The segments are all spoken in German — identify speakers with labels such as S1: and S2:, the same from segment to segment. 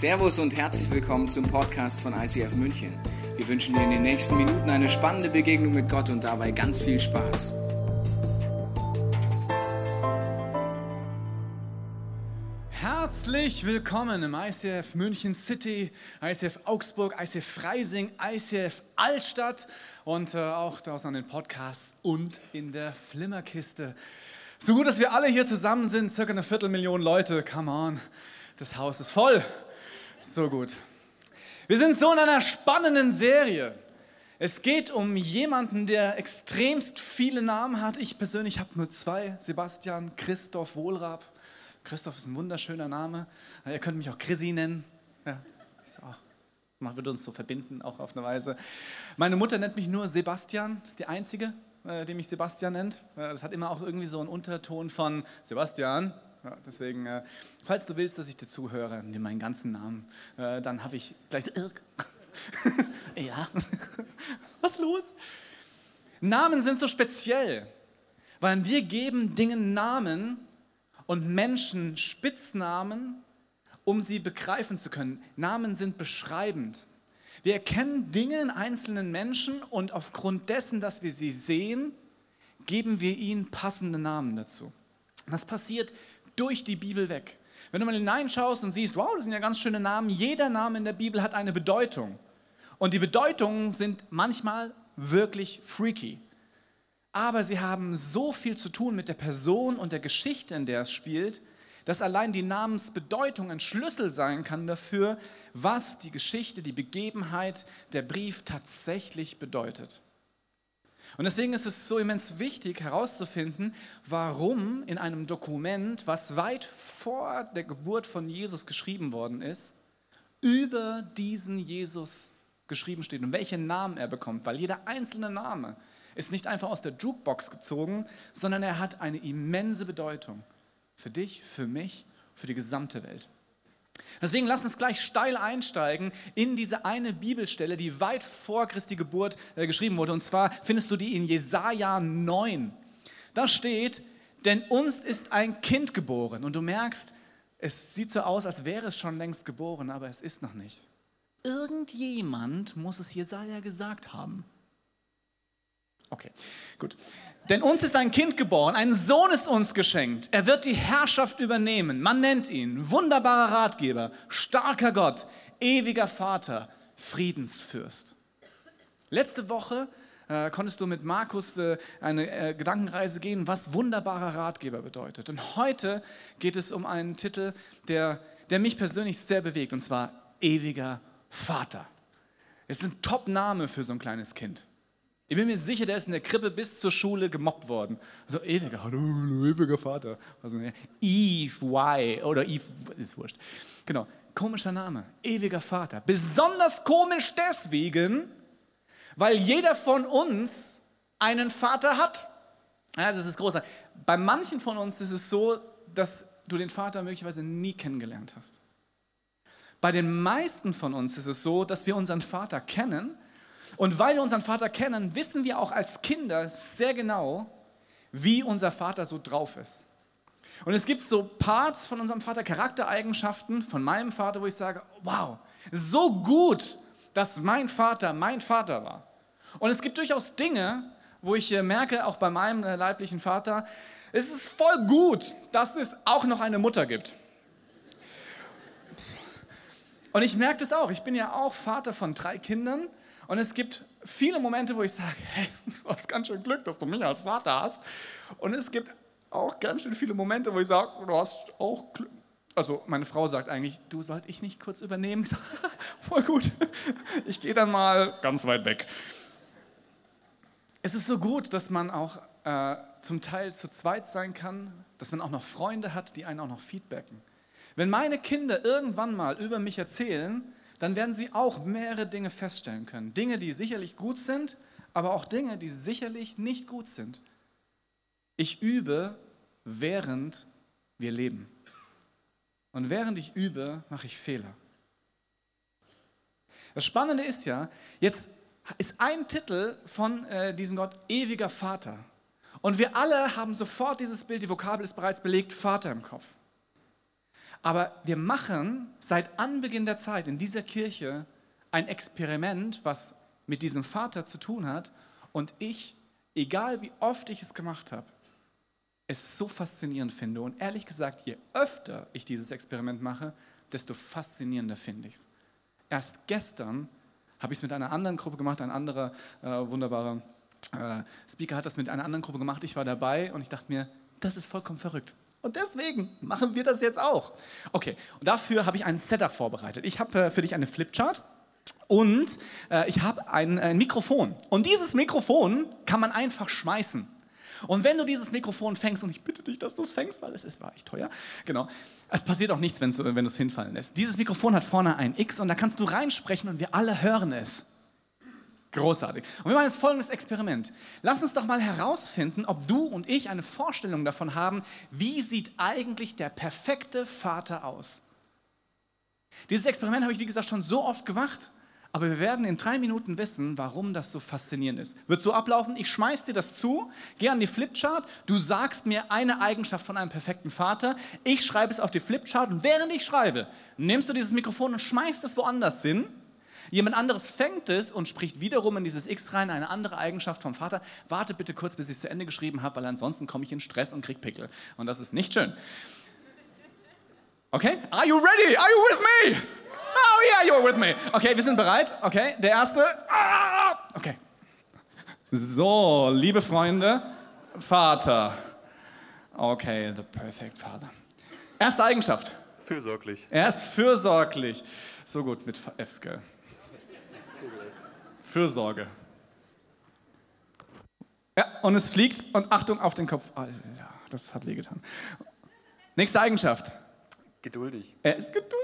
S1: Servus und herzlich willkommen zum Podcast von ICF München. Wir wünschen dir in den nächsten Minuten eine spannende Begegnung mit Gott und dabei ganz viel Spaß.
S2: Herzlich willkommen im ICF München City, ICF Augsburg, ICF Freising, ICF Altstadt und äh, auch draußen an den Podcasts und in der Flimmerkiste. So gut, dass wir alle hier zusammen sind, circa eine Viertelmillion Leute. Come on, das Haus ist voll. So gut. Wir sind so in einer spannenden Serie. Es geht um jemanden, der extremst viele Namen hat. Ich persönlich habe nur zwei: Sebastian Christoph Wohlrab. Christoph ist ein wunderschöner Name. Ihr könnt mich auch Chrissy nennen. Ja, ist auch, man würde uns so verbinden, auch auf eine Weise. Meine Mutter nennt mich nur Sebastian. Das ist die einzige, äh, die mich Sebastian nennt. Äh, das hat immer auch irgendwie so einen Unterton von Sebastian. Ja, deswegen, äh, falls du willst, dass ich dir zuhöre, nimm meinen ganzen Namen. Äh, dann habe ich gleich so, ja, was los? Namen sind so speziell, weil wir geben Dingen Namen und Menschen Spitznamen, um sie begreifen zu können. Namen sind beschreibend. Wir erkennen Dinge in einzelnen Menschen und aufgrund dessen, dass wir sie sehen, geben wir ihnen passende Namen dazu. Das passiert durch die Bibel weg. Wenn du mal hineinschaust und siehst, wow, das sind ja ganz schöne Namen, jeder Name in der Bibel hat eine Bedeutung. Und die Bedeutungen sind manchmal wirklich freaky. Aber sie haben so viel zu tun mit der Person und der Geschichte, in der es spielt, dass allein die Namensbedeutung ein Schlüssel sein kann dafür, was die Geschichte, die Begebenheit, der Brief tatsächlich bedeutet. Und deswegen ist es so immens wichtig herauszufinden, warum in einem Dokument, was weit vor der Geburt von Jesus geschrieben worden ist, über diesen Jesus geschrieben steht und welchen Namen er bekommt, weil jeder einzelne Name ist nicht einfach aus der Jukebox gezogen, sondern er hat eine immense Bedeutung für dich, für mich, für die gesamte Welt. Deswegen lass uns gleich steil einsteigen in diese eine Bibelstelle, die weit vor Christi Geburt äh, geschrieben wurde. Und zwar findest du die in Jesaja 9. Da steht, denn uns ist ein Kind geboren. Und du merkst, es sieht so aus, als wäre es schon längst geboren, aber es ist noch nicht. Irgendjemand muss es Jesaja gesagt haben. Okay, gut. Denn uns ist ein Kind geboren, ein Sohn ist uns geschenkt. Er wird die Herrschaft übernehmen. Man nennt ihn wunderbarer Ratgeber, starker Gott, ewiger Vater, Friedensfürst. Letzte Woche äh, konntest du mit Markus äh, eine äh, Gedankenreise gehen, was wunderbarer Ratgeber bedeutet. Und heute geht es um einen Titel, der, der mich persönlich sehr bewegt, und zwar ewiger Vater. Es ist ein Top-Name für so ein kleines Kind. Ich bin mir sicher, der ist in der Krippe bis zur Schule gemobbt worden. So ewiger, ewiger Vater. Also, Eve Y oder Eve, ist wurscht. Genau, komischer Name, ewiger Vater. Besonders komisch deswegen, weil jeder von uns einen Vater hat. Ja, das ist großartig. Bei manchen von uns ist es so, dass du den Vater möglicherweise nie kennengelernt hast. Bei den meisten von uns ist es so, dass wir unseren Vater kennen, und weil wir unseren Vater kennen, wissen wir auch als Kinder sehr genau, wie unser Vater so drauf ist. Und es gibt so Parts von unserem Vater, Charaktereigenschaften von meinem Vater, wo ich sage, wow, so gut, dass mein Vater mein Vater war. Und es gibt durchaus Dinge, wo ich merke, auch bei meinem äh, leiblichen Vater, es ist voll gut, dass es auch noch eine Mutter gibt. Und ich merke das auch. Ich bin ja auch Vater von drei Kindern und es gibt viele Momente, wo ich sage, hey, du hast ganz schön Glück, dass du mich als Vater hast. Und es gibt auch ganz schön viele Momente, wo ich sage, du hast auch Glück. Also meine Frau sagt eigentlich, du sollt ich nicht kurz übernehmen? Voll gut. Ich gehe dann mal ganz weit weg. Es ist so gut, dass man auch äh, zum Teil zu zweit sein kann, dass man auch noch Freunde hat, die einen auch noch feedbacken. Wenn meine Kinder irgendwann mal über mich erzählen, dann werden sie auch mehrere Dinge feststellen können. Dinge, die sicherlich gut sind, aber auch Dinge, die sicherlich nicht gut sind. Ich übe, während wir leben. Und während ich übe, mache ich Fehler. Das Spannende ist ja, jetzt ist ein Titel von äh, diesem Gott ewiger Vater. Und wir alle haben sofort dieses Bild, die Vokabel ist bereits belegt, Vater im Kopf. Aber wir machen seit Anbeginn der Zeit in dieser Kirche ein Experiment, was mit diesem Vater zu tun hat. Und ich, egal wie oft ich es gemacht habe, es so faszinierend finde. Und ehrlich gesagt, je öfter ich dieses Experiment mache, desto faszinierender finde ich es. Erst gestern habe ich es mit einer anderen Gruppe gemacht, ein anderer äh, wunderbarer äh, Speaker hat das mit einer anderen Gruppe gemacht. Ich war dabei und ich dachte mir, das ist vollkommen verrückt. Und deswegen machen wir das jetzt auch. Okay, und dafür habe ich ein Setup vorbereitet. Ich habe äh, für dich eine Flipchart und äh, ich habe ein, ein Mikrofon. Und dieses Mikrofon kann man einfach schmeißen. Und wenn du dieses Mikrofon fängst, und ich bitte dich, dass du es fängst, weil es ist, war echt teuer, genau, es passiert auch nichts, wenn du es hinfallen lässt. Dieses Mikrofon hat vorne ein X und da kannst du reinsprechen und wir alle hören es. Großartig. Und wir machen jetzt folgendes Experiment. Lass uns doch mal herausfinden, ob du und ich eine Vorstellung davon haben, wie sieht eigentlich der perfekte Vater aus. Dieses Experiment habe ich, wie gesagt, schon so oft gemacht. Aber wir werden in drei Minuten wissen, warum das so faszinierend ist. Wird so ablaufen, ich schmeiß dir das zu, geh an die Flipchart, du sagst mir eine Eigenschaft von einem perfekten Vater, ich schreibe es auf die Flipchart und während ich schreibe, nimmst du dieses Mikrofon und schmeißt es woanders hin. Jemand anderes fängt es und spricht wiederum in dieses X rein, eine andere Eigenschaft vom Vater. Warte bitte kurz, bis ich es zu Ende geschrieben habe, weil ansonsten komme ich in Stress und krieg Pickel. Und das ist nicht schön. Okay? Are you ready? Are you with me? Oh yeah, you're with me. Okay, wir sind bereit. Okay, der erste. Ah! Okay. So, liebe Freunde, Vater. Okay, the perfect father. Erste Eigenschaft.
S3: Fürsorglich.
S2: Er ist fürsorglich. So gut mit F, gell? Fürsorge. Ja, und es fliegt und Achtung auf den Kopf. Alter, das hat wehgetan. Nächste Eigenschaft.
S3: Geduldig.
S2: Er ist geduldig.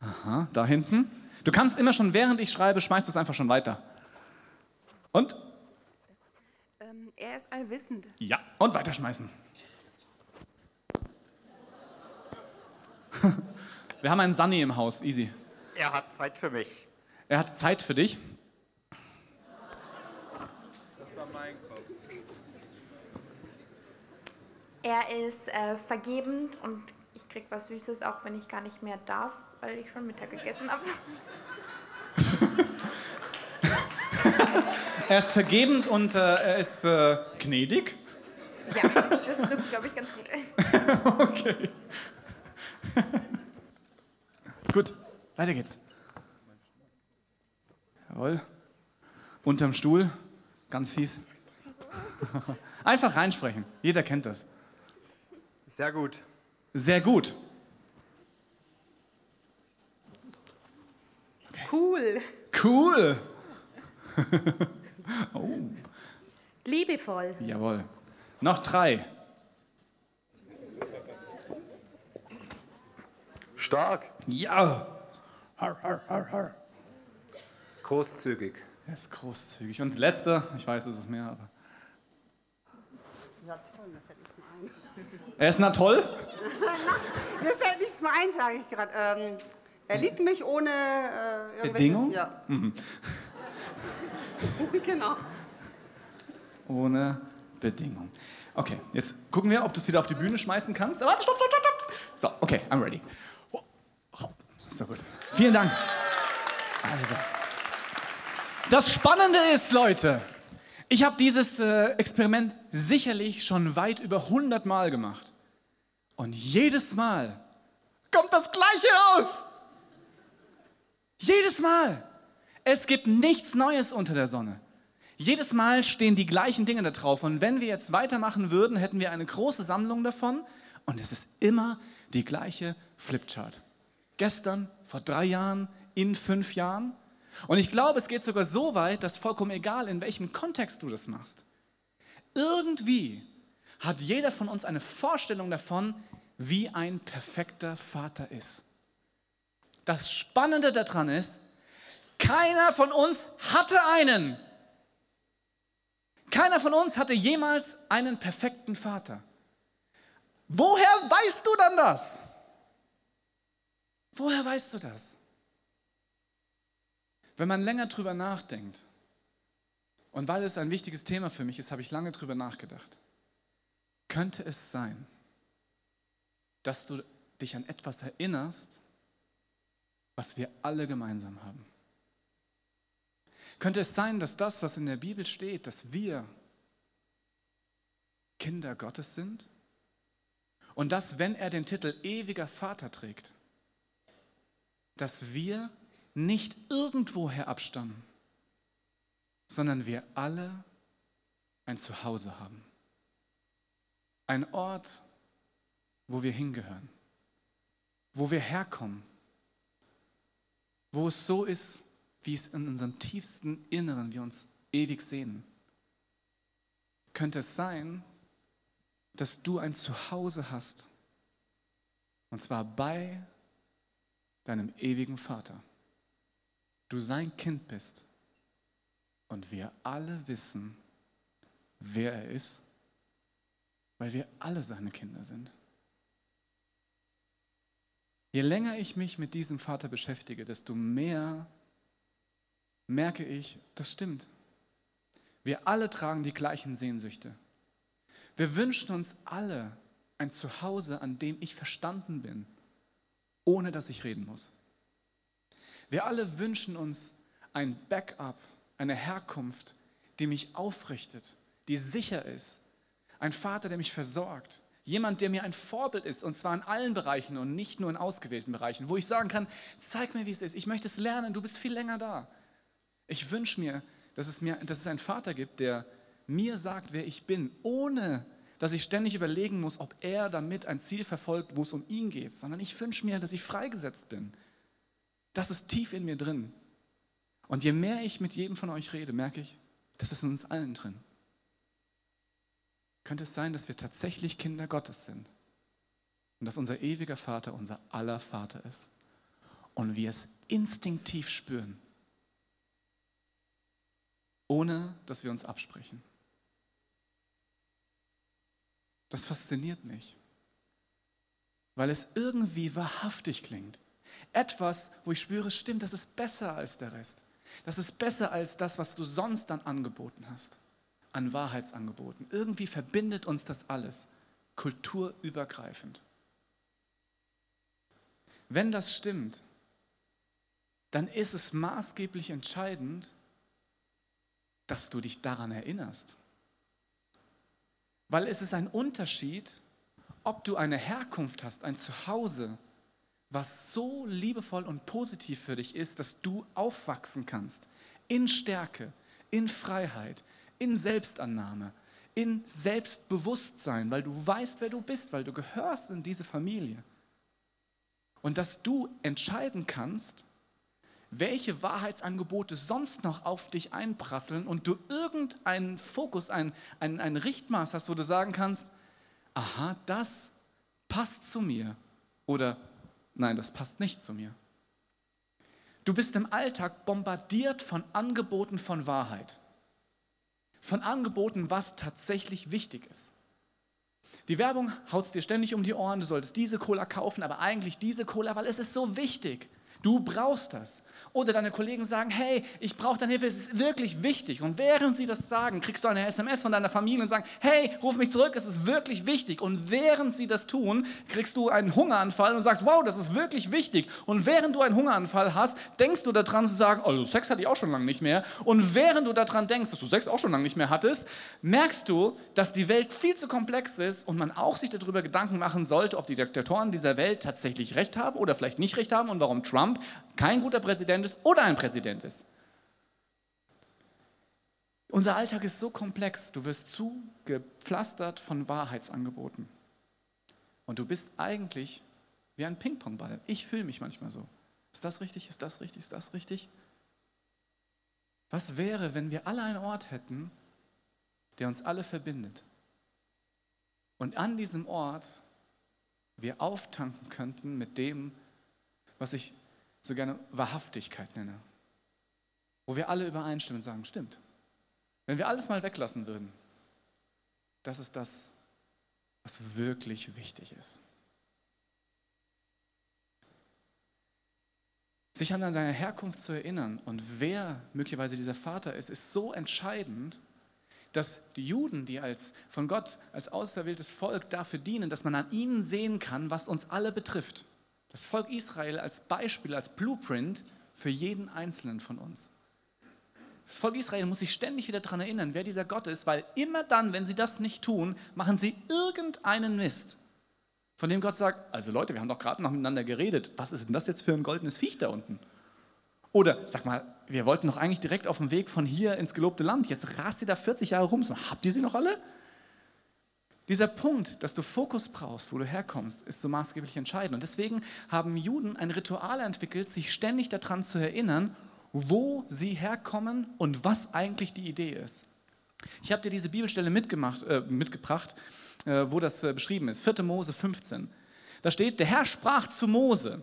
S2: Aha, da hinten. Du kannst immer schon, während ich schreibe, schmeißt du es einfach schon weiter. Und?
S4: Ähm, er ist allwissend.
S2: Ja, und weiterschmeißen. Wir haben einen Sunny im Haus, easy.
S3: Er hat Zeit für mich.
S2: Er hat Zeit für dich.
S4: Er ist äh, vergebend und ich krieg was Süßes, auch wenn ich gar nicht mehr darf, weil ich schon Mittag gegessen habe.
S2: Er ist vergebend und äh, er ist äh, gnädig.
S4: Ja, das trifft, glaube ich, ganz gut.
S2: Okay. Gut, weiter geht's. Jawohl. Unterm Stuhl, ganz fies. Einfach reinsprechen. Jeder kennt das.
S3: Sehr gut.
S2: Sehr gut.
S5: Cool,
S2: Cool. oh,
S5: liebevoll,
S2: jawohl. Noch drei.
S3: Stark.
S2: Ja. Har, har, har, har.
S3: Großzügig.
S2: Er ist großzügig. Und letzter, ich weiß, es ist mehr, aber.
S6: Ja, toll, mir fällt nichts mehr ein.
S2: Er ist na toll.
S6: Mir fällt nichts mehr ein, sage ich gerade. Ähm, er liebt mich ohne äh, irgendwelche...
S2: Bedingung?
S6: Ja. genau.
S2: Ohne Bedingung. Okay, jetzt gucken wir, ob du es wieder auf die Bühne schmeißen kannst. Warte, stopp, stopp, stopp, stopp. So, okay, I'm ready. So gut. Vielen Dank. Also. Das Spannende ist, Leute, ich habe dieses äh, Experiment sicherlich schon weit über 100 Mal gemacht. Und jedes Mal kommt das Gleiche raus. Jedes Mal. Es gibt nichts Neues unter der Sonne. Jedes Mal stehen die gleichen Dinge da drauf. Und wenn wir jetzt weitermachen würden, hätten wir eine große Sammlung davon. Und es ist immer die gleiche Flipchart. Gestern, vor drei Jahren, in fünf Jahren. Und ich glaube, es geht sogar so weit, dass vollkommen egal, in welchem Kontext du das machst. Irgendwie hat jeder von uns eine Vorstellung davon, wie ein perfekter Vater ist. Das Spannende daran ist, keiner von uns hatte einen. Keiner von uns hatte jemals einen perfekten Vater. Woher weißt du dann das? Woher weißt du das? Wenn man länger drüber nachdenkt Und weil es ein wichtiges Thema für mich ist, habe ich lange drüber nachgedacht. Könnte es sein, dass du dich an etwas erinnerst, was wir alle gemeinsam haben? Könnte es sein, dass das, was in der Bibel steht, dass wir Kinder Gottes sind? Und dass, wenn er den Titel ewiger Vater trägt, dass wir nicht irgendwoher abstammen, sondern wir alle ein Zuhause haben. Ein Ort, wo wir hingehören, wo wir herkommen, wo es so ist, wie es in unserem tiefsten Inneren wir uns ewig sehen. Könnte es sein, dass du ein Zuhause hast, und zwar bei deinem ewigen Vater. Du sein Kind bist und wir alle wissen, wer er ist, weil wir alle seine Kinder sind. Je länger ich mich mit diesem Vater beschäftige, desto mehr merke ich, das stimmt. Wir alle tragen die gleichen Sehnsüchte. Wir wünschen uns alle ein Zuhause, an dem ich verstanden bin, ohne dass ich reden muss. Wir alle wünschen uns ein Backup, eine Herkunft, die mich aufrichtet, die sicher ist. Ein Vater, der mich versorgt. Jemand, der mir ein Vorbild ist, und zwar in allen Bereichen und nicht nur in ausgewählten Bereichen, wo ich sagen kann, zeig mir, wie es ist. Ich möchte es lernen, du bist viel länger da. Ich wünsche mir, dass es, mir, dass es einen Vater gibt, der mir sagt, wer ich bin, ohne dass ich ständig überlegen muss, ob er damit ein Ziel verfolgt, wo es um ihn geht, sondern ich wünsche mir, dass ich freigesetzt bin. Das ist tief in mir drin. Und je mehr ich mit jedem von euch rede, merke ich, das ist in uns allen drin. Könnte es sein, dass wir tatsächlich Kinder Gottes sind und dass unser ewiger Vater unser aller Vater ist und wir es instinktiv spüren, ohne dass wir uns absprechen. Das fasziniert mich, weil es irgendwie wahrhaftig klingt. Etwas, wo ich spüre, stimmt, das ist besser als der Rest. Das ist besser als das, was du sonst dann angeboten hast, an Wahrheitsangeboten. Irgendwie verbindet uns das alles, kulturübergreifend. Wenn das stimmt, dann ist es maßgeblich entscheidend, dass du dich daran erinnerst. Weil es ist ein Unterschied, ob du eine Herkunft hast, ein Zuhause, was so liebevoll und positiv für dich ist, dass du aufwachsen kannst in Stärke, in Freiheit, in Selbstannahme, in Selbstbewusstsein, weil du weißt, wer du bist, weil du gehörst in diese Familie. Und dass du entscheiden kannst, welche Wahrheitsangebote sonst noch auf dich einprasseln und du irgendeinen Fokus, ein, ein, ein Richtmaß hast, wo du sagen kannst, aha, das passt zu mir oder nein, das passt nicht zu mir. Du bist im Alltag bombardiert von Angeboten von Wahrheit, von Angeboten, was tatsächlich wichtig ist. Die Werbung haut dir ständig um die Ohren, du solltest diese Cola kaufen, aber eigentlich diese Cola, weil es ist so wichtig. Du brauchst das. Oder deine Kollegen sagen, hey, ich brauche deine Hilfe, es ist wirklich wichtig. Und während sie das sagen, kriegst du eine SMS von deiner Familie und sagen, hey, ruf mich zurück, es ist wirklich wichtig. Und während sie das tun, kriegst du einen Hungeranfall und sagst, wow, das ist wirklich wichtig. Und während du einen Hungeranfall hast, denkst du daran zu sagen, oh, Sex hatte ich auch schon lange nicht mehr. Und während du daran denkst, dass du Sex auch schon lange nicht mehr hattest, merkst du, dass die Welt viel zu komplex ist und man auch sich darüber Gedanken machen sollte, ob die Diktatoren dieser Welt tatsächlich recht haben oder vielleicht nicht recht haben und warum Trump kein guter Präsident ist oder ein Präsident ist. Unser Alltag ist so komplex, du wirst zugepflastert von Wahrheitsangeboten. Und du bist eigentlich wie ein Ping-Pong-Ball. Ich fühle mich manchmal so. Ist das richtig? Ist das richtig? Ist das richtig? Was wäre, wenn wir alle einen Ort hätten, der uns alle verbindet? Und an diesem Ort wir auftanken könnten mit dem, was ich so gerne Wahrhaftigkeit nenne. Wo wir alle übereinstimmen und sagen, stimmt. Wenn wir alles mal weglassen würden, das ist das, was wirklich wichtig ist. Sich an seine Herkunft zu erinnern und wer möglicherweise dieser Vater ist, ist so entscheidend, dass die Juden, die als von Gott als auserwähltes Volk dafür dienen, dass man an ihnen sehen kann, was uns alle betrifft. Das Volk Israel als Beispiel, als Blueprint für jeden Einzelnen von uns. Das Volk Israel muss sich ständig wieder daran erinnern, wer dieser Gott ist, weil immer dann, wenn sie das nicht tun, machen sie irgendeinen Mist, von dem Gott sagt, also Leute, wir haben doch gerade noch miteinander geredet, was ist denn das jetzt für ein goldenes Viech da unten? Oder sag mal, wir wollten doch eigentlich direkt auf dem Weg von hier ins gelobte Land, jetzt rast ihr da 40 Jahre rum, habt ihr sie noch alle? Dieser Punkt, dass du Fokus brauchst, wo du herkommst, ist so maßgeblich entscheidend. Und deswegen haben Juden ein Ritual entwickelt, sich ständig daran zu erinnern, wo sie herkommen und was eigentlich die Idee ist. Ich habe dir diese Bibelstelle äh, mitgebracht, äh, wo das äh, beschrieben ist. 4. Mose 15. Da steht, der Herr sprach zu Mose,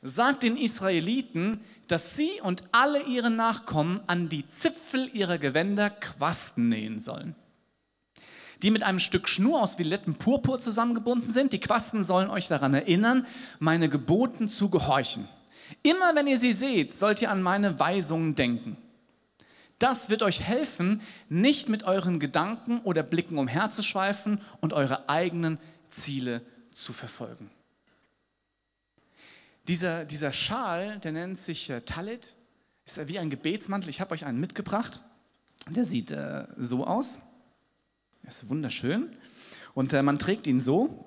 S2: sagt den Israeliten, dass sie und alle ihre Nachkommen an die Zipfel ihrer Gewänder Quasten nähen sollen die mit einem Stück Schnur aus violettem Purpur zusammengebunden sind. Die Quasten sollen euch daran erinnern, meine Geboten zu gehorchen. Immer wenn ihr sie seht, sollt ihr an meine Weisungen denken. Das wird euch helfen, nicht mit euren Gedanken oder Blicken umherzuschweifen und eure eigenen Ziele zu verfolgen. Dieser, dieser Schal, der nennt sich äh, Talit, ist wie ein Gebetsmantel. Ich habe euch einen mitgebracht. Der sieht äh, so aus. Er ist wunderschön. Und äh, man trägt ihn so.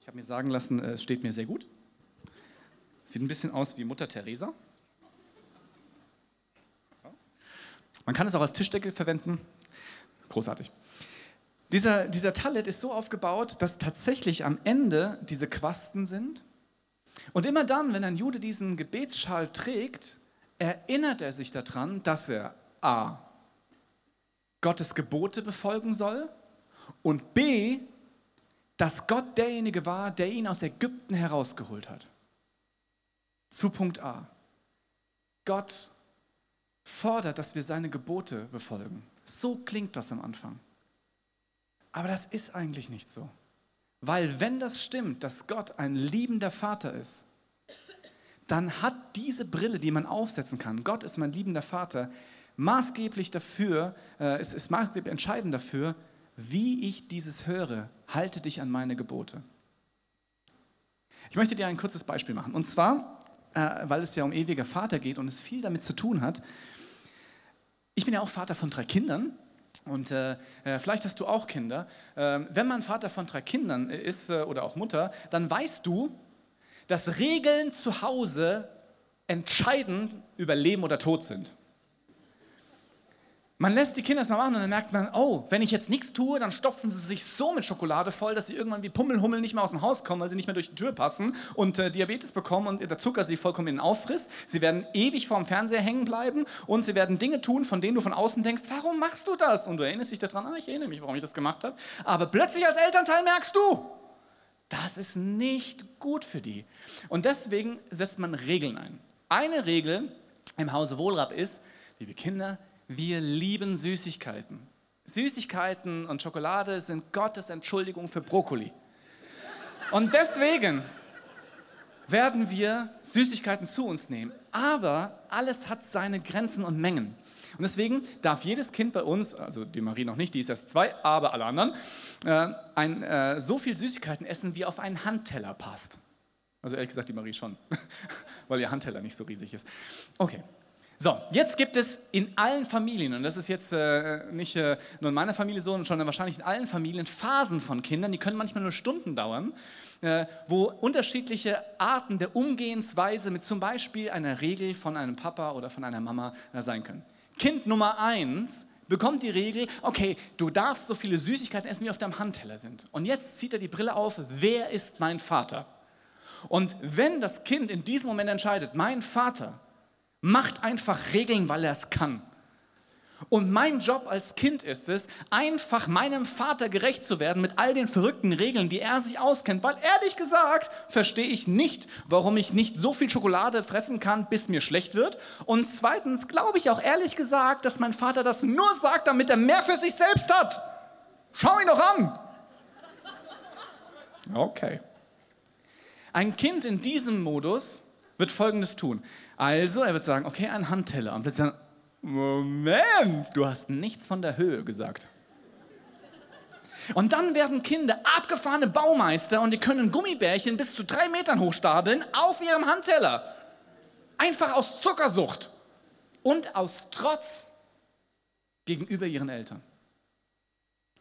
S2: Ich habe mir sagen lassen, es steht mir sehr gut. Sieht ein bisschen aus wie Mutter Teresa. Man kann es auch als Tischdeckel verwenden. Großartig. Dieser, dieser Talit ist so aufgebaut, dass tatsächlich am Ende diese Quasten sind. Und immer dann, wenn ein Jude diesen Gebetsschal trägt, erinnert er sich daran, dass er A. Gottes Gebote befolgen soll und B. dass Gott derjenige war, der ihn aus Ägypten herausgeholt hat. Zu Punkt A. Gott fordert, dass wir seine Gebote befolgen. So klingt das am Anfang. Aber das ist eigentlich nicht so. Weil wenn das stimmt, dass Gott ein liebender Vater ist, dann hat diese Brille, die man aufsetzen kann, Gott ist mein liebender Vater, maßgeblich dafür, äh, es ist maßgeblich entscheidend dafür, wie ich dieses höre. Halte dich an meine Gebote. Ich möchte dir ein kurzes Beispiel machen. Und zwar, äh, weil es ja um ewiger Vater geht und es viel damit zu tun hat. Ich bin ja auch Vater von drei Kindern. Und äh, äh vielleicht hast du auch Kinder. Äh, wenn man Vater von drei Kindern ist äh, oder auch Mutter, dann weißt du, dass Regeln zu Hause entscheidend über Leben oder Tod sind. Man lässt die Kinder das mal machen und dann merkt man, oh, wenn ich jetzt nichts tue, dann stopfen sie sich so mit Schokolade voll, dass sie irgendwann wie Pummelhummel nicht mehr aus dem Haus kommen, weil sie nicht mehr durch die Tür passen und äh, Diabetes bekommen und der Zucker sie vollkommen in auffrisst. Sie werden ewig vorm Fernseher hängen bleiben und sie werden Dinge tun, von denen du von außen denkst, warum machst du das? Und du erinnerst dich daran, ah, ich erinnere mich, warum ich das gemacht habe. Aber plötzlich als Elternteil merkst du, das ist nicht gut für die. Und deswegen setzt man Regeln ein. Eine Regel im Hause Wohlrab ist, liebe Kinder, wir lieben Süßigkeiten. Süßigkeiten und Schokolade sind Gottes Entschuldigung für Brokkoli. Und deswegen werden wir Süßigkeiten zu uns nehmen. Aber alles hat seine Grenzen und Mengen. Und deswegen darf jedes Kind bei uns, also die Marie noch nicht, die ist erst zwei, aber alle anderen, äh, ein, äh, so viel Süßigkeiten essen, wie auf einen Handteller passt. Also ehrlich gesagt, die Marie schon, weil ihr Handteller nicht so riesig ist. Okay, so, jetzt gibt es in allen Familien, und das ist jetzt äh, nicht äh, nur in meiner Familie so, sondern wahrscheinlich in allen Familien, Phasen von Kindern, die können manchmal nur Stunden dauern, äh, wo unterschiedliche Arten der Umgehensweise mit zum Beispiel einer Regel von einem Papa oder von einer Mama äh, sein können. Kind Nummer eins bekommt die Regel, okay, du darfst so viele Süßigkeiten essen, wie auf deinem Handteller sind. Und jetzt zieht er die Brille auf, wer ist mein Vater? Und wenn das Kind in diesem Moment entscheidet, mein Vater, macht einfach Regeln, weil er es kann. Und mein Job als Kind ist es, einfach meinem Vater gerecht zu werden mit all den verrückten Regeln, die er sich auskennt. Weil ehrlich gesagt verstehe ich nicht, warum ich nicht so viel Schokolade fressen kann, bis mir schlecht wird. Und zweitens glaube ich auch ehrlich gesagt, dass mein Vater das nur sagt, damit er mehr für sich selbst hat. Schau ihn doch an. Okay. Ein Kind in diesem Modus wird Folgendes tun. Also, er wird sagen, okay, ein Handteller. Und plötzlich sagen, Moment, du hast nichts von der Höhe gesagt. Und dann werden Kinder abgefahrene Baumeister und die können Gummibärchen bis zu drei Metern hochstapeln auf ihrem Handteller. Einfach aus Zuckersucht und aus Trotz gegenüber ihren Eltern.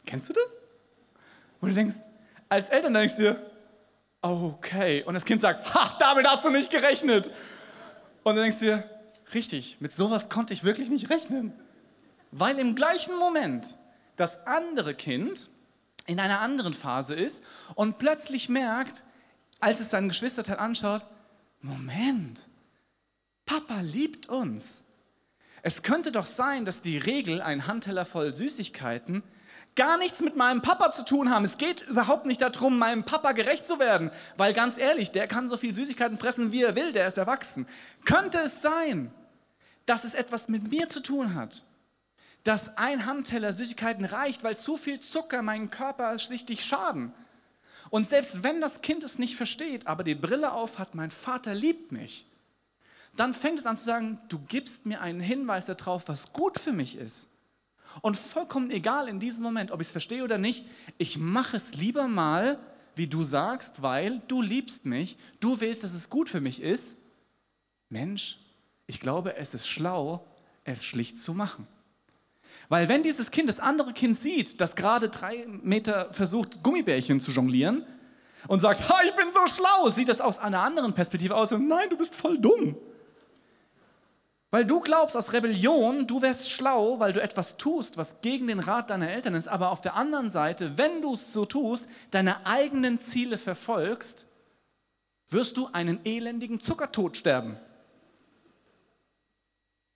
S2: Kennst du das? Und du denkst, als Eltern denkst du dir, okay. Und das Kind sagt, ha, damit hast du nicht gerechnet. Und du denkst dir, richtig, mit sowas konnte ich wirklich nicht rechnen. Weil im gleichen Moment das andere Kind in einer anderen Phase ist und plötzlich merkt, als es seinen Geschwisterteil anschaut, Moment, Papa liebt uns. Es könnte doch sein, dass die Regel, ein Handteller voll Süßigkeiten, gar nichts mit meinem Papa zu tun haben. Es geht überhaupt nicht darum, meinem Papa gerecht zu werden, weil ganz ehrlich, der kann so viel Süßigkeiten fressen, wie er will, der ist erwachsen. Könnte es sein, dass es etwas mit mir zu tun hat? Dass ein Handteller Süßigkeiten reicht, weil zu viel Zucker meinen Körper richtig schaden. Und selbst wenn das Kind es nicht versteht, aber die Brille auf hat, mein Vater liebt mich, dann fängt es an zu sagen, du gibst mir einen Hinweis darauf, was gut für mich ist. Und vollkommen egal in diesem Moment, ob ich es verstehe oder nicht, ich mache es lieber mal, wie du sagst, weil du liebst mich, du willst, dass es gut für mich ist. Mensch, ich glaube, es ist schlau, es schlicht zu machen. Weil wenn dieses Kind das andere Kind sieht, das gerade drei Meter versucht, Gummibärchen zu jonglieren und sagt, ha, ich bin so schlau, sieht das aus einer anderen Perspektive aus und nein, du bist voll dumm. Weil du glaubst aus Rebellion, du wärst schlau, weil du etwas tust, was gegen den Rat deiner Eltern ist, aber auf der anderen Seite, wenn du es so tust, deine eigenen Ziele verfolgst, wirst du einen elendigen Zuckertod sterben.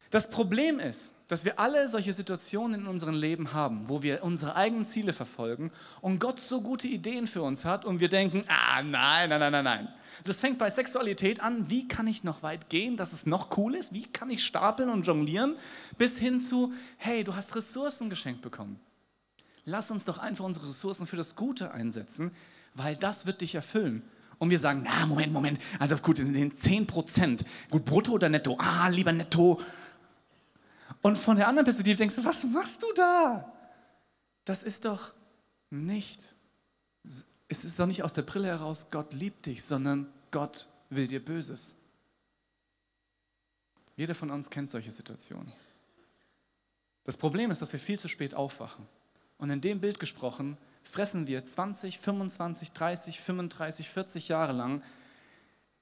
S2: Das Problem ist, dass wir alle solche Situationen in unserem Leben haben, wo wir unsere eigenen Ziele verfolgen und Gott so gute Ideen für uns hat und wir denken, ah nein, nein, nein, nein, nein. Das fängt bei Sexualität an, wie kann ich noch weit gehen, dass es noch cool ist, wie kann ich stapeln und jonglieren, bis hin zu, hey, du hast Ressourcen geschenkt bekommen. Lass uns doch einfach unsere Ressourcen für das Gute einsetzen, weil das wird dich erfüllen. Und wir sagen, na, Moment, Moment, also gut, in den 10 Prozent, gut, brutto oder netto, ah, lieber netto, und von der anderen Perspektive denkst du, was machst du da? Das ist doch nicht, es ist doch nicht aus der Brille heraus, Gott liebt dich, sondern Gott will dir Böses. Jeder von uns kennt solche Situationen. Das Problem ist, dass wir viel zu spät aufwachen. Und in dem Bild gesprochen, fressen wir 20, 25, 30, 35, 40 Jahre lang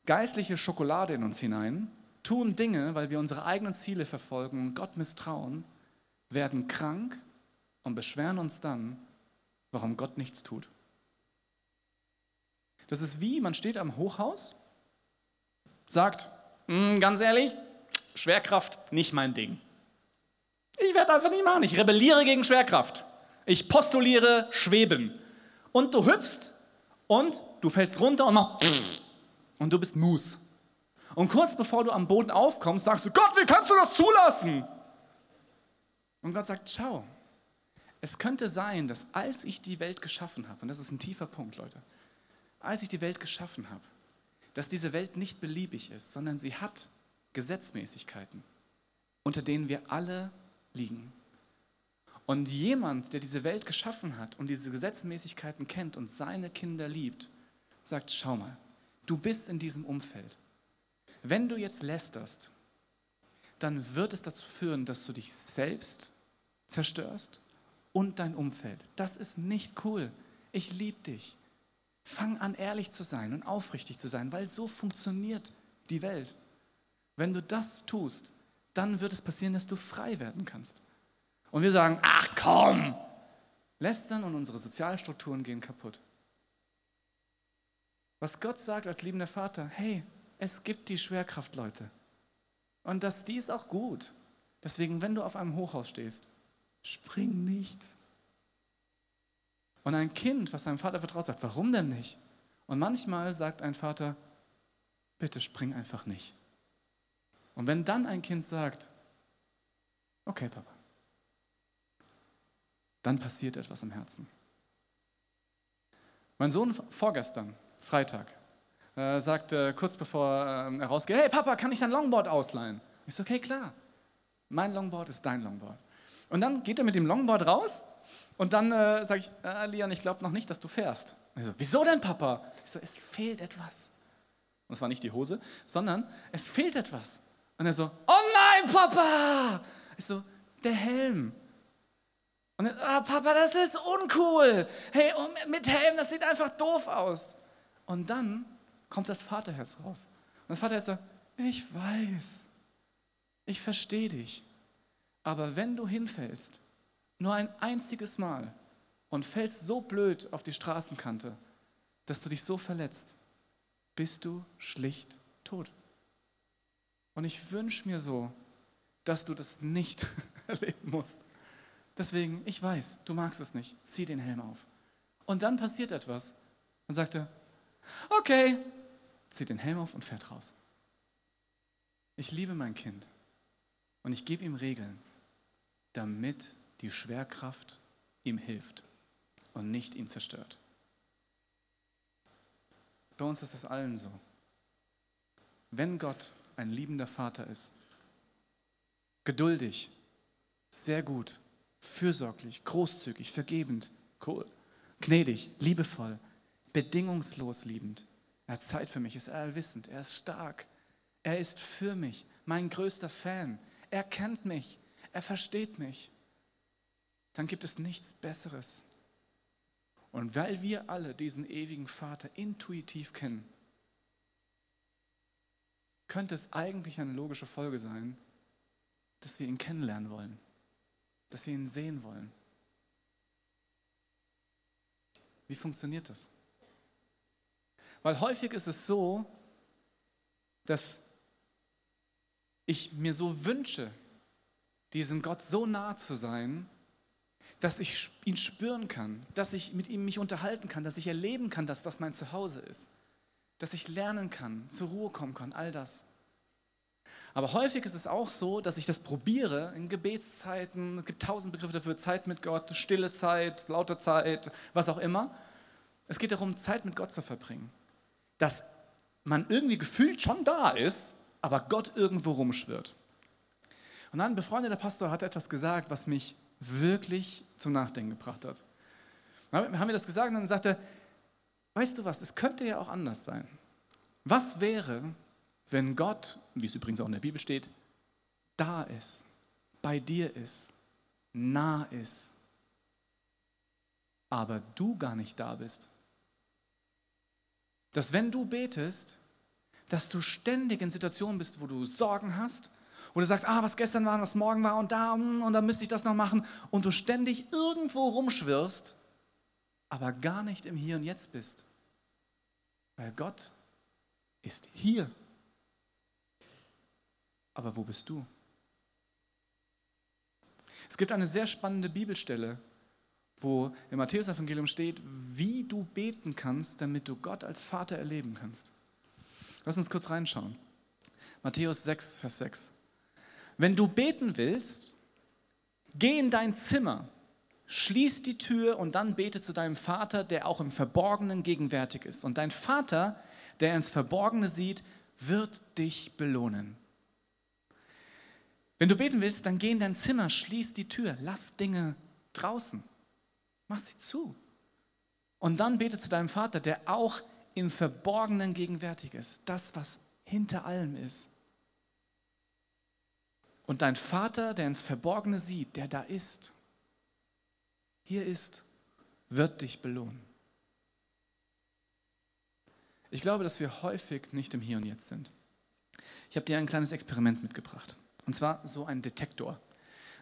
S2: geistliche Schokolade in uns hinein tun Dinge, weil wir unsere eigenen Ziele verfolgen und Gott misstrauen, werden krank und beschweren uns dann, warum Gott nichts tut. Das ist wie, man steht am Hochhaus, sagt, hm, ganz ehrlich, Schwerkraft nicht mein Ding. Ich werde einfach nicht machen. Ich rebelliere gegen Schwerkraft. Ich postuliere Schweben. Und du hüpfst und du fällst runter und machst und du bist Mus. Und kurz bevor du am Boden aufkommst, sagst du, Gott, wie kannst du das zulassen? Und Gott sagt, schau, es könnte sein, dass als ich die Welt geschaffen habe, und das ist ein tiefer Punkt, Leute, als ich die Welt geschaffen habe, dass diese Welt nicht beliebig ist, sondern sie hat Gesetzmäßigkeiten, unter denen wir alle liegen. Und jemand, der diese Welt geschaffen hat und diese Gesetzmäßigkeiten kennt und seine Kinder liebt, sagt, schau mal, du bist in diesem Umfeld. Wenn du jetzt lästerst, dann wird es dazu führen, dass du dich selbst zerstörst und dein Umfeld. Das ist nicht cool. Ich liebe dich. Fang an, ehrlich zu sein und aufrichtig zu sein, weil so funktioniert die Welt. Wenn du das tust, dann wird es passieren, dass du frei werden kannst. Und wir sagen, ach komm, lästern und unsere Sozialstrukturen gehen kaputt. Was Gott sagt als liebender Vater, hey, es gibt die Schwerkraft, Leute. Und das, die ist auch gut. Deswegen, wenn du auf einem Hochhaus stehst, spring nicht. Und ein Kind, was seinem Vater vertraut, sagt, warum denn nicht? Und manchmal sagt ein Vater, bitte spring einfach nicht. Und wenn dann ein Kind sagt, okay, Papa, dann passiert etwas im Herzen. Mein Sohn vorgestern, Freitag, äh, sagt äh, kurz bevor äh, er rausgeht, hey Papa, kann ich dein Longboard ausleihen? Ich so, okay, klar. Mein Longboard ist dein Longboard. Und dann geht er mit dem Longboard raus und dann äh, sage ich, äh, Lian, ich glaube noch nicht, dass du fährst. Und so, wieso denn, Papa? Ich so, es fehlt etwas. Und es war nicht die Hose, sondern es fehlt etwas. Und er so, oh nein, Papa! Ich so, der Helm. Und er, ah, Papa, das ist uncool. Hey, oh, mit Helm, das sieht einfach doof aus. Und dann kommt das Vaterherz raus. Und das Vaterherz sagt, ich weiß, ich verstehe dich. Aber wenn du hinfällst, nur ein einziges Mal und fällst so blöd auf die Straßenkante, dass du dich so verletzt, bist du schlicht tot. Und ich wünsche mir so, dass du das nicht erleben musst. Deswegen, ich weiß, du magst es nicht. Zieh den Helm auf. Und dann passiert etwas. Dann sagt er, okay, zieht den Helm auf und fährt raus. Ich liebe mein Kind und ich gebe ihm Regeln, damit die Schwerkraft ihm hilft und nicht ihn zerstört. Bei uns ist das allen so. Wenn Gott ein liebender Vater ist, geduldig, sehr gut, fürsorglich, großzügig, vergebend, cool, gnädig, liebevoll, bedingungslos liebend. Er hat Zeit für mich, ist allwissend, er ist stark, er ist für mich, mein größter Fan, er kennt mich, er versteht mich. Dann gibt es nichts Besseres. Und weil wir alle diesen ewigen Vater intuitiv kennen, könnte es eigentlich eine logische Folge sein, dass wir ihn kennenlernen wollen, dass wir ihn sehen wollen. Wie funktioniert das? Weil häufig ist es so, dass ich mir so wünsche, diesem Gott so nah zu sein, dass ich ihn spüren kann, dass ich mit ihm mich unterhalten kann, dass ich erleben kann, dass das mein Zuhause ist, dass ich lernen kann, zur Ruhe kommen kann, all das. Aber häufig ist es auch so, dass ich das probiere in Gebetszeiten, es gibt tausend Begriffe dafür, Zeit mit Gott, stille Zeit, laute Zeit, was auch immer. Es geht darum, Zeit mit Gott zu verbringen. Dass man irgendwie gefühlt schon da ist, aber Gott irgendwo rumschwirrt. Und dann ein befreundeter Pastor hat etwas gesagt, was mich wirklich zum Nachdenken gebracht hat. Dann haben wir das gesagt und dann sagte er, weißt du was, es könnte ja auch anders sein. Was wäre, wenn Gott, wie es übrigens auch in der Bibel steht, da ist, bei dir ist, nah ist, aber du gar nicht da bist? Dass wenn du betest, dass du ständig in Situationen bist, wo du Sorgen hast, wo du sagst, ah, was gestern war, was morgen war und da hm, und dann müsste ich das noch machen und du ständig irgendwo rumschwirrst, aber gar nicht im Hier und Jetzt bist. Weil Gott ist hier. Aber wo bist du? Es gibt eine sehr spannende Bibelstelle, wo im Matthäus-Evangelium steht, wie du beten kannst, damit du Gott als Vater erleben kannst. Lass uns kurz reinschauen. Matthäus 6, Vers 6. Wenn du beten willst, geh in dein Zimmer, schließ die Tür und dann bete zu deinem Vater, der auch im Verborgenen gegenwärtig ist. Und dein Vater, der ins Verborgene sieht, wird dich belohnen. Wenn du beten willst, dann geh in dein Zimmer, schließ die Tür, lass Dinge draußen, mach sie zu. Und dann bete zu deinem Vater, der auch im Verborgenen gegenwärtig ist, das, was hinter allem ist. Und dein Vater, der ins Verborgene sieht, der da ist, hier ist, wird dich belohnen. Ich glaube, dass wir häufig nicht im Hier und Jetzt sind. Ich habe dir ein kleines Experiment mitgebracht. Und zwar so ein Detektor.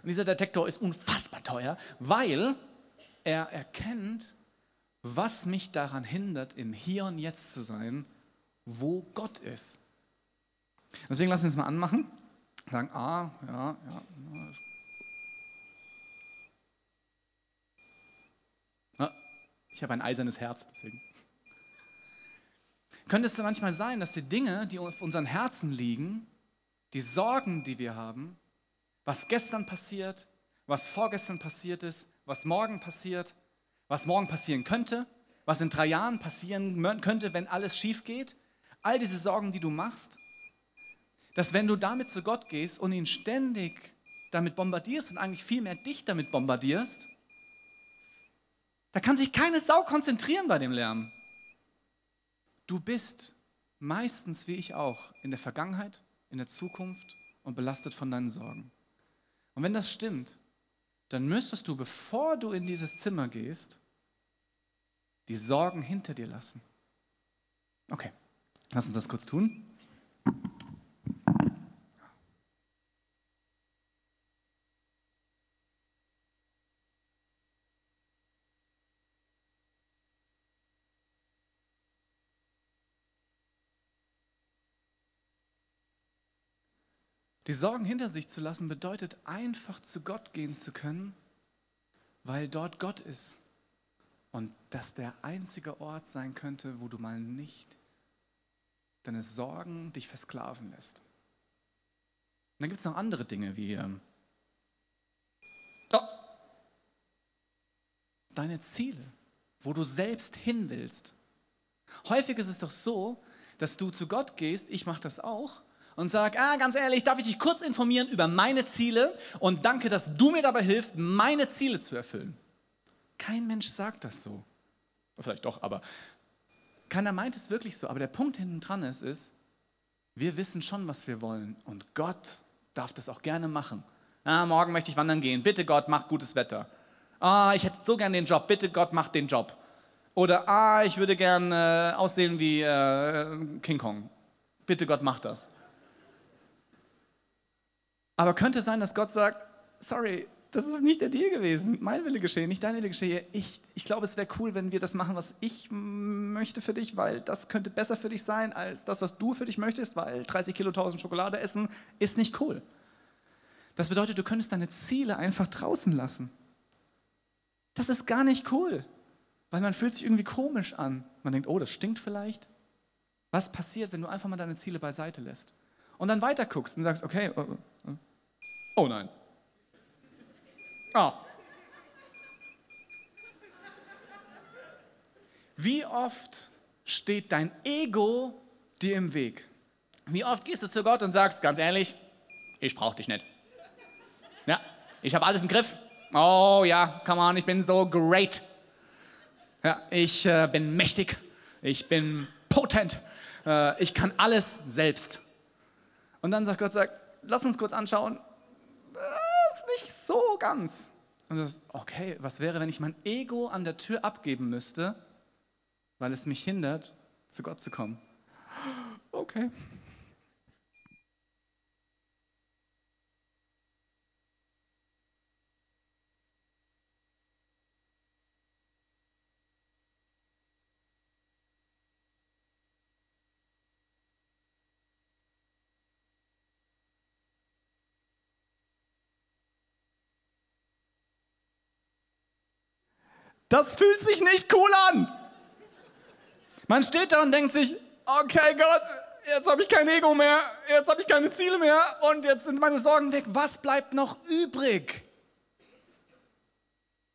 S2: Und dieser Detektor ist unfassbar teuer, weil er erkennt, was mich daran hindert, im Hier und Jetzt zu sein, wo Gott ist. Deswegen lassen wir uns mal anmachen. Sagen, ah, ja, ja. Ich habe ein eisernes Herz, deswegen. Könnte es manchmal sein, dass die Dinge, die auf unseren Herzen liegen, die Sorgen, die wir haben, was gestern passiert, was vorgestern passiert ist, was morgen passiert, was morgen passieren könnte, was in drei Jahren passieren könnte, wenn alles schief geht, all diese Sorgen, die du machst, dass wenn du damit zu Gott gehst und ihn ständig damit bombardierst und eigentlich viel mehr dich damit bombardierst, da kann sich keine Sau konzentrieren bei dem Lärm. Du bist meistens, wie ich auch, in der Vergangenheit, in der Zukunft und belastet von deinen Sorgen. Und wenn das stimmt, dann müsstest du, bevor du in dieses Zimmer gehst, die Sorgen hinter dir lassen. Okay, lass uns das kurz tun. Die Sorgen hinter sich zu lassen bedeutet einfach zu Gott gehen zu können, weil dort Gott ist. Und dass der einzige Ort sein könnte, wo du mal nicht deine Sorgen dich versklaven lässt. Und dann gibt es noch andere Dinge wie ähm, oh, deine Ziele, wo du selbst hin willst. Häufig ist es doch so, dass du zu Gott gehst, ich mache das auch, und sag, ah, ganz ehrlich, darf ich dich kurz informieren über meine Ziele und danke, dass du mir dabei hilfst, meine Ziele zu erfüllen. Kein Mensch sagt das so. Vielleicht doch, aber keiner meint es wirklich so. Aber der Punkt hinten dran ist, ist, wir wissen schon, was wir wollen und Gott darf das auch gerne machen. Ah, morgen möchte ich wandern gehen. Bitte Gott, mach gutes Wetter. Ah, ich hätte so gerne den Job. Bitte Gott, mach den Job. Oder ah, ich würde gern äh, aussehen wie äh, King Kong. Bitte Gott, mach das. Aber könnte es sein, dass Gott sagt, sorry, das ist nicht der Deal gewesen. Mein Wille geschehe, nicht dein Wille geschehe. Ich, ich glaube, es wäre cool, wenn wir das machen, was ich möchte für dich, weil das könnte besser für dich sein als das, was du für dich möchtest, weil 30 Kilo 1000 Schokolade essen ist nicht cool. Das bedeutet, du könntest deine Ziele einfach draußen lassen. Das ist gar nicht cool, weil man fühlt sich irgendwie komisch an. Man denkt, oh, das stinkt vielleicht. Was passiert, wenn du einfach mal deine Ziele beiseite lässt? und dann weiter guckst und sagst, okay, oh, nein. Oh. Wie oft steht dein Ego dir im Weg? Wie oft gehst du zu Gott und sagst, ganz ehrlich, ich brauche dich nicht. Ja, ich habe alles im Griff. Oh ja, come on, ich bin so great. Ja, ich äh, bin mächtig. Ich bin potent. Äh, ich kann alles selbst. Und dann sagt Gott, sagt, lass uns kurz anschauen, so ganz. Und du sagst, okay, was wäre, wenn ich mein Ego an der Tür abgeben müsste, weil es mich hindert, zu Gott zu kommen? Okay. Das fühlt sich nicht cool an. Man steht da und denkt sich, okay Gott, jetzt habe ich kein Ego mehr, jetzt habe ich keine Ziele mehr und jetzt sind meine Sorgen weg. Was bleibt noch übrig?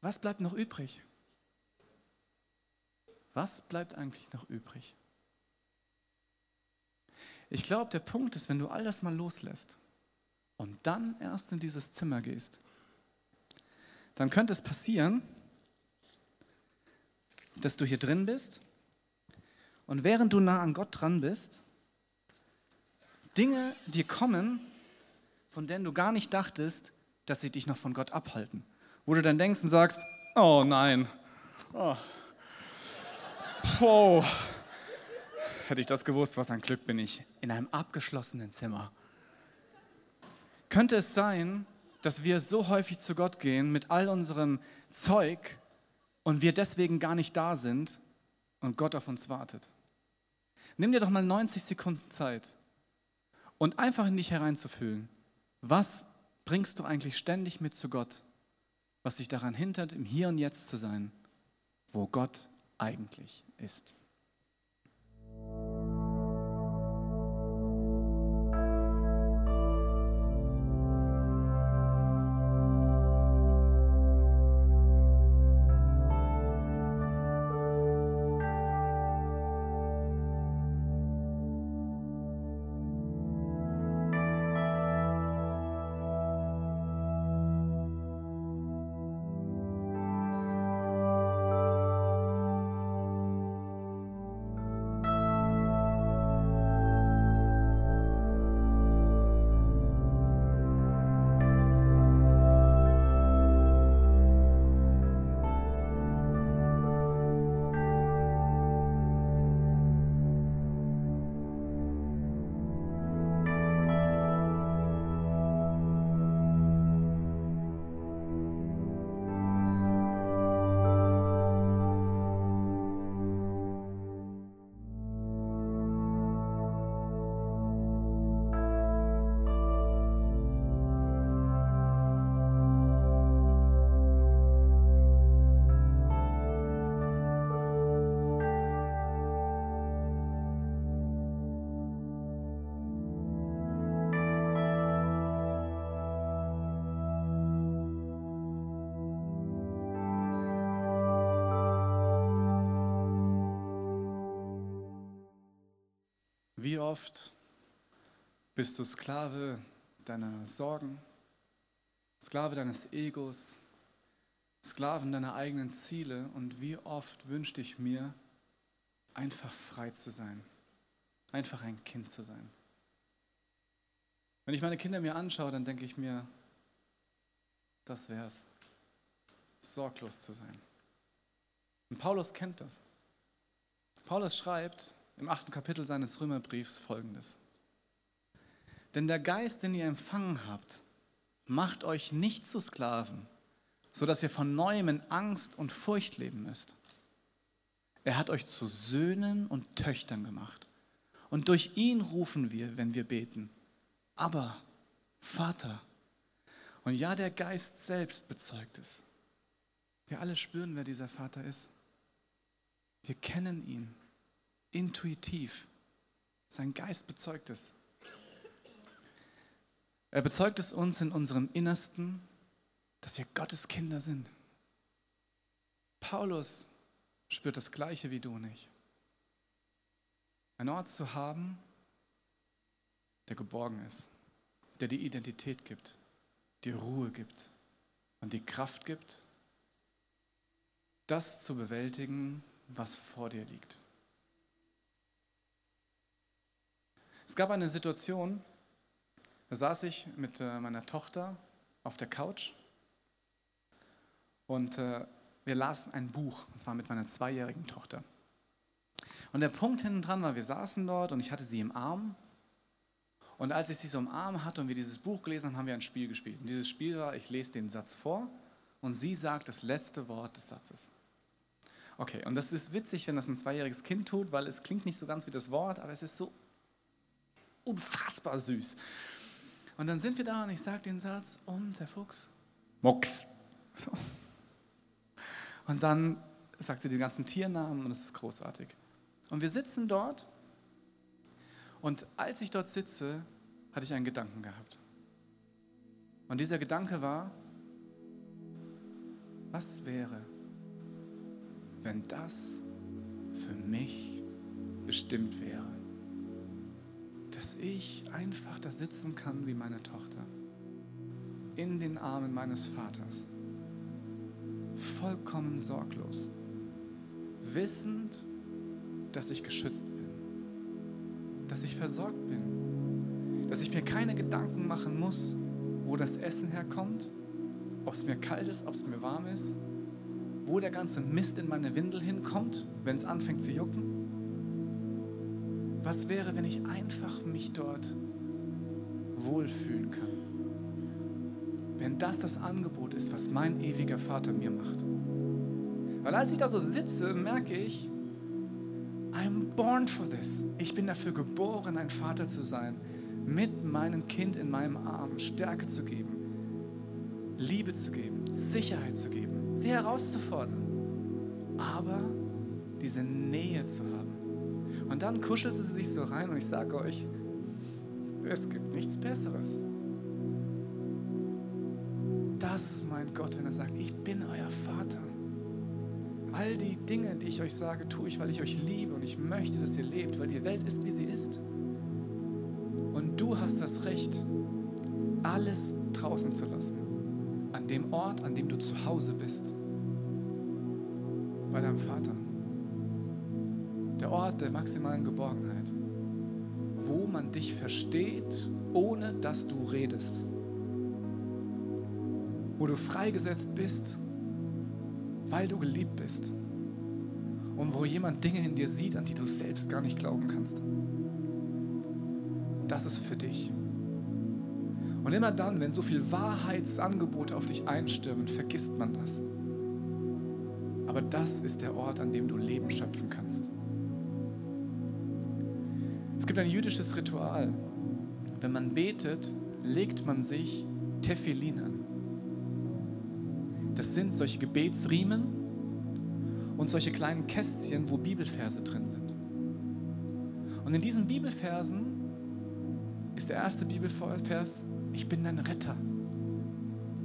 S2: Was bleibt noch übrig? Was bleibt eigentlich noch übrig? Ich glaube, der Punkt ist, wenn du all das mal loslässt und dann erst in dieses Zimmer gehst, dann könnte es passieren, dass du hier drin bist und während du nah an Gott dran bist, Dinge dir kommen, von denen du gar nicht dachtest, dass sie dich noch von Gott abhalten. Wo du dann denkst und sagst, oh nein, oh. Puh. hätte ich das gewusst, was ein Glück bin ich, in einem abgeschlossenen Zimmer. Könnte es sein, dass wir so häufig zu Gott gehen mit all unserem Zeug, und wir deswegen gar nicht da sind und Gott auf uns wartet. Nimm dir doch mal 90 Sekunden Zeit und einfach in dich hereinzufühlen. Was bringst du eigentlich ständig mit zu Gott, was dich daran hindert, im Hier und Jetzt zu sein, wo Gott eigentlich ist? Wie oft bist du Sklave deiner Sorgen, Sklave deines Egos, Sklaven deiner eigenen Ziele und wie oft wünschte ich mir, einfach frei zu sein, einfach ein Kind zu sein. Wenn ich meine Kinder mir anschaue, dann denke ich mir, das wäre es, sorglos zu sein. Und Paulus kennt das. Paulus schreibt im achten Kapitel seines Römerbriefs folgendes. Denn der Geist, den ihr empfangen habt, macht euch nicht zu Sklaven, so dass ihr von neuem in Angst und Furcht leben müsst. Er hat euch zu Söhnen und Töchtern gemacht. Und durch ihn rufen wir, wenn wir beten, aber Vater. Und ja, der Geist selbst bezeugt es. Wir alle spüren, wer dieser Vater ist. Wir kennen ihn intuitiv. Sein Geist bezeugt es. Er bezeugt es uns in unserem Innersten, dass wir Gottes Kinder sind. Paulus spürt das Gleiche wie du nicht. Ein Ort zu haben, der geborgen ist, der die Identität gibt, die Ruhe gibt und die Kraft gibt, das zu bewältigen, was vor dir liegt. Es gab eine Situation, da saß ich mit äh, meiner Tochter auf der Couch und äh, wir lasen ein Buch, und zwar mit meiner zweijährigen Tochter. Und der Punkt hinten dran war, wir saßen dort und ich hatte sie im Arm. Und als ich sie so im Arm hatte und wir dieses Buch gelesen haben, haben wir ein Spiel gespielt. Und dieses Spiel war, ich lese den Satz vor und sie sagt das letzte Wort des Satzes. Okay, und das ist witzig, wenn das ein zweijähriges Kind tut, weil es klingt nicht so ganz wie das Wort, aber es ist so unfassbar süß. Und dann sind wir da und ich sage den Satz und der Fuchs, Mucks. So. Und dann sagt sie die ganzen Tiernamen und es ist großartig. Und wir sitzen dort und als ich dort sitze, hatte ich einen Gedanken gehabt. Und dieser Gedanke war, was wäre, wenn das für mich bestimmt wäre? Dass ich einfach da sitzen kann wie meine Tochter, in den Armen meines Vaters. Vollkommen sorglos, wissend, dass ich geschützt bin, dass ich versorgt bin, dass ich mir keine Gedanken machen muss, wo das Essen herkommt, ob es mir kalt ist, ob es mir warm ist, wo der ganze Mist in meine Windel hinkommt, wenn es anfängt zu jucken. Was wäre, wenn ich einfach mich dort wohlfühlen kann? wenn das das Angebot ist, was mein ewiger Vater mir macht. Weil als ich da so sitze, merke ich, I'm born for this. Ich bin dafür geboren, ein Vater zu sein, mit meinem Kind in meinem Arm Stärke zu geben, Liebe zu geben, Sicherheit zu geben, sie herauszufordern, aber diese Nähe zu haben. Und dann kuschelt sie sich so rein und ich sage euch, es gibt nichts Besseres das meint Gott, wenn er sagt, ich bin euer Vater. All die Dinge, die ich euch sage, tue ich, weil ich euch liebe und ich möchte, dass ihr lebt, weil die Welt ist, wie sie ist. Und du hast das Recht, alles draußen zu lassen. An dem Ort, an dem du zu Hause bist. Bei deinem Vater. Der Ort der maximalen Geborgenheit. Wo man dich versteht, ohne dass du redest wo du freigesetzt bist, weil du geliebt bist. Und wo jemand Dinge in dir sieht, an die du selbst gar nicht glauben kannst. Das ist für dich. Und immer dann, wenn so viel Wahrheitsangebot auf dich einstürmen, vergisst man das. Aber das ist der Ort, an dem du Leben schöpfen kannst. Es gibt ein jüdisches Ritual. Wenn man betet, legt man sich Tefillin an. Das sind solche Gebetsriemen und solche kleinen Kästchen, wo Bibelverse drin sind. Und in diesen Bibelversen ist der erste Bibelvers, ich bin dein Retter.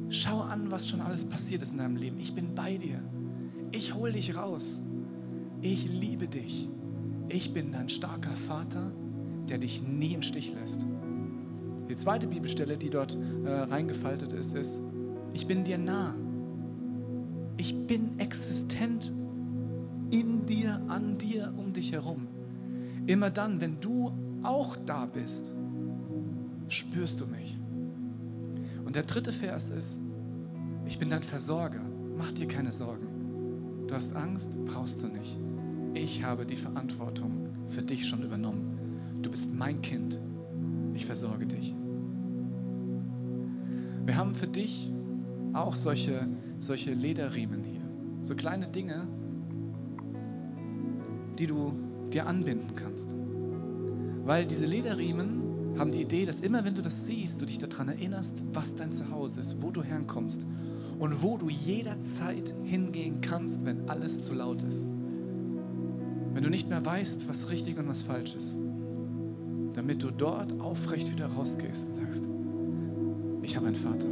S2: Schau an, was schon alles passiert ist in deinem Leben. Ich bin bei dir. Ich hole dich raus. Ich liebe dich. Ich bin dein starker Vater, der dich nie im Stich lässt. Die zweite Bibelstelle, die dort äh, reingefaltet ist, ist, ich bin dir nah. Ich bin existent in dir, an dir, um dich herum. Immer dann, wenn du auch da bist, spürst du mich. Und der dritte Vers ist, ich bin dein Versorger. Mach dir keine Sorgen. Du hast Angst, brauchst du nicht. Ich habe die Verantwortung für dich schon übernommen. Du bist mein Kind. Ich versorge dich. Wir haben für dich auch solche, solche Lederriemen hier. So kleine Dinge, die du dir anbinden kannst. Weil diese Lederriemen haben die Idee, dass immer wenn du das siehst, du dich daran erinnerst, was dein Zuhause ist, wo du herkommst und wo du jederzeit hingehen kannst, wenn alles zu laut ist. Wenn du nicht mehr weißt, was richtig und was falsch ist, damit du dort aufrecht wieder rausgehst und sagst, ich habe einen Vater,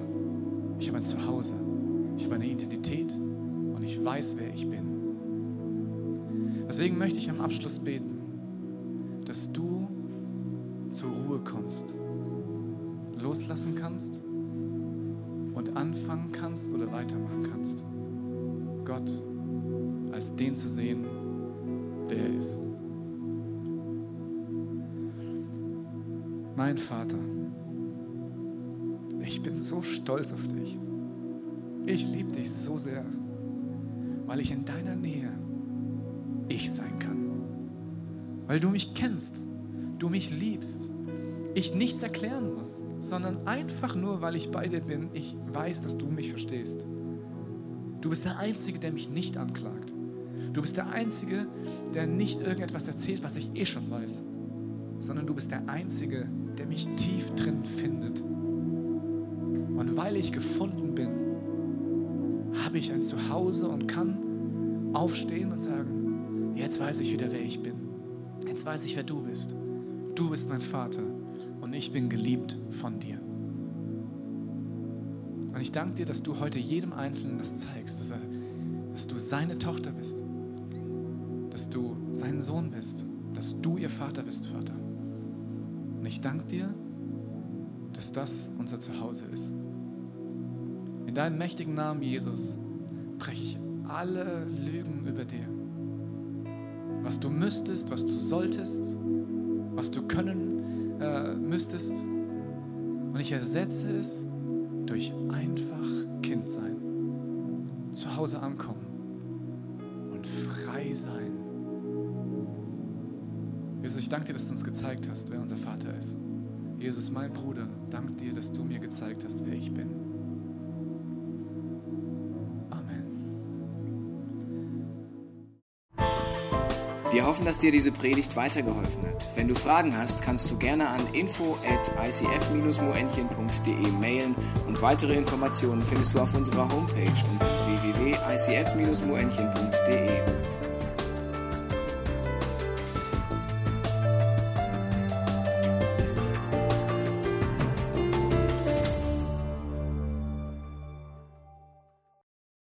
S2: ich habe ein Zuhause, ich habe eine Identität und ich weiß, wer ich bin. Deswegen möchte ich am Abschluss beten, dass du zur Ruhe kommst, loslassen kannst und anfangen kannst oder weitermachen kannst. Gott als den zu sehen, der er ist. Mein Vater, ich bin so stolz auf dich. Ich liebe dich so sehr, weil ich in deiner Nähe ich sein kann. Weil du mich kennst, du mich liebst, ich nichts erklären muss, sondern einfach nur, weil ich bei dir bin, ich weiß, dass du mich verstehst. Du bist der Einzige, der mich nicht anklagt. Du bist der Einzige, der nicht irgendetwas erzählt, was ich eh schon weiß, sondern du bist der Einzige, der mich tief drin findet. Und weil ich gefunden bin, habe ich ein Zuhause und kann aufstehen und sagen, jetzt weiß ich wieder, wer ich bin. Jetzt weiß ich, wer du bist. Du bist mein Vater und ich bin geliebt von dir. Und ich danke dir, dass du heute jedem Einzelnen das zeigst, dass, er, dass du seine Tochter bist, dass du sein Sohn bist, dass du ihr Vater bist, Vater. Und ich danke dir, dass das unser Zuhause ist. In deinem mächtigen Namen, Jesus, breche ich alle Lügen über dir. Was du müsstest, was du solltest, was du können äh, müsstest. Und ich ersetze es durch einfach Kind sein, zu Hause ankommen und frei sein. Jesus, ich danke dir, dass du uns gezeigt hast, wer unser Vater ist. Jesus, mein Bruder, danke dir, dass du mir gezeigt hast, wer ich bin. Amen.
S1: Wir hoffen, dass dir diese Predigt weitergeholfen hat. Wenn du Fragen hast, kannst du gerne an info at icf-moenchen.de mailen und weitere Informationen findest du auf unserer Homepage unter www.icf-moenchen.de.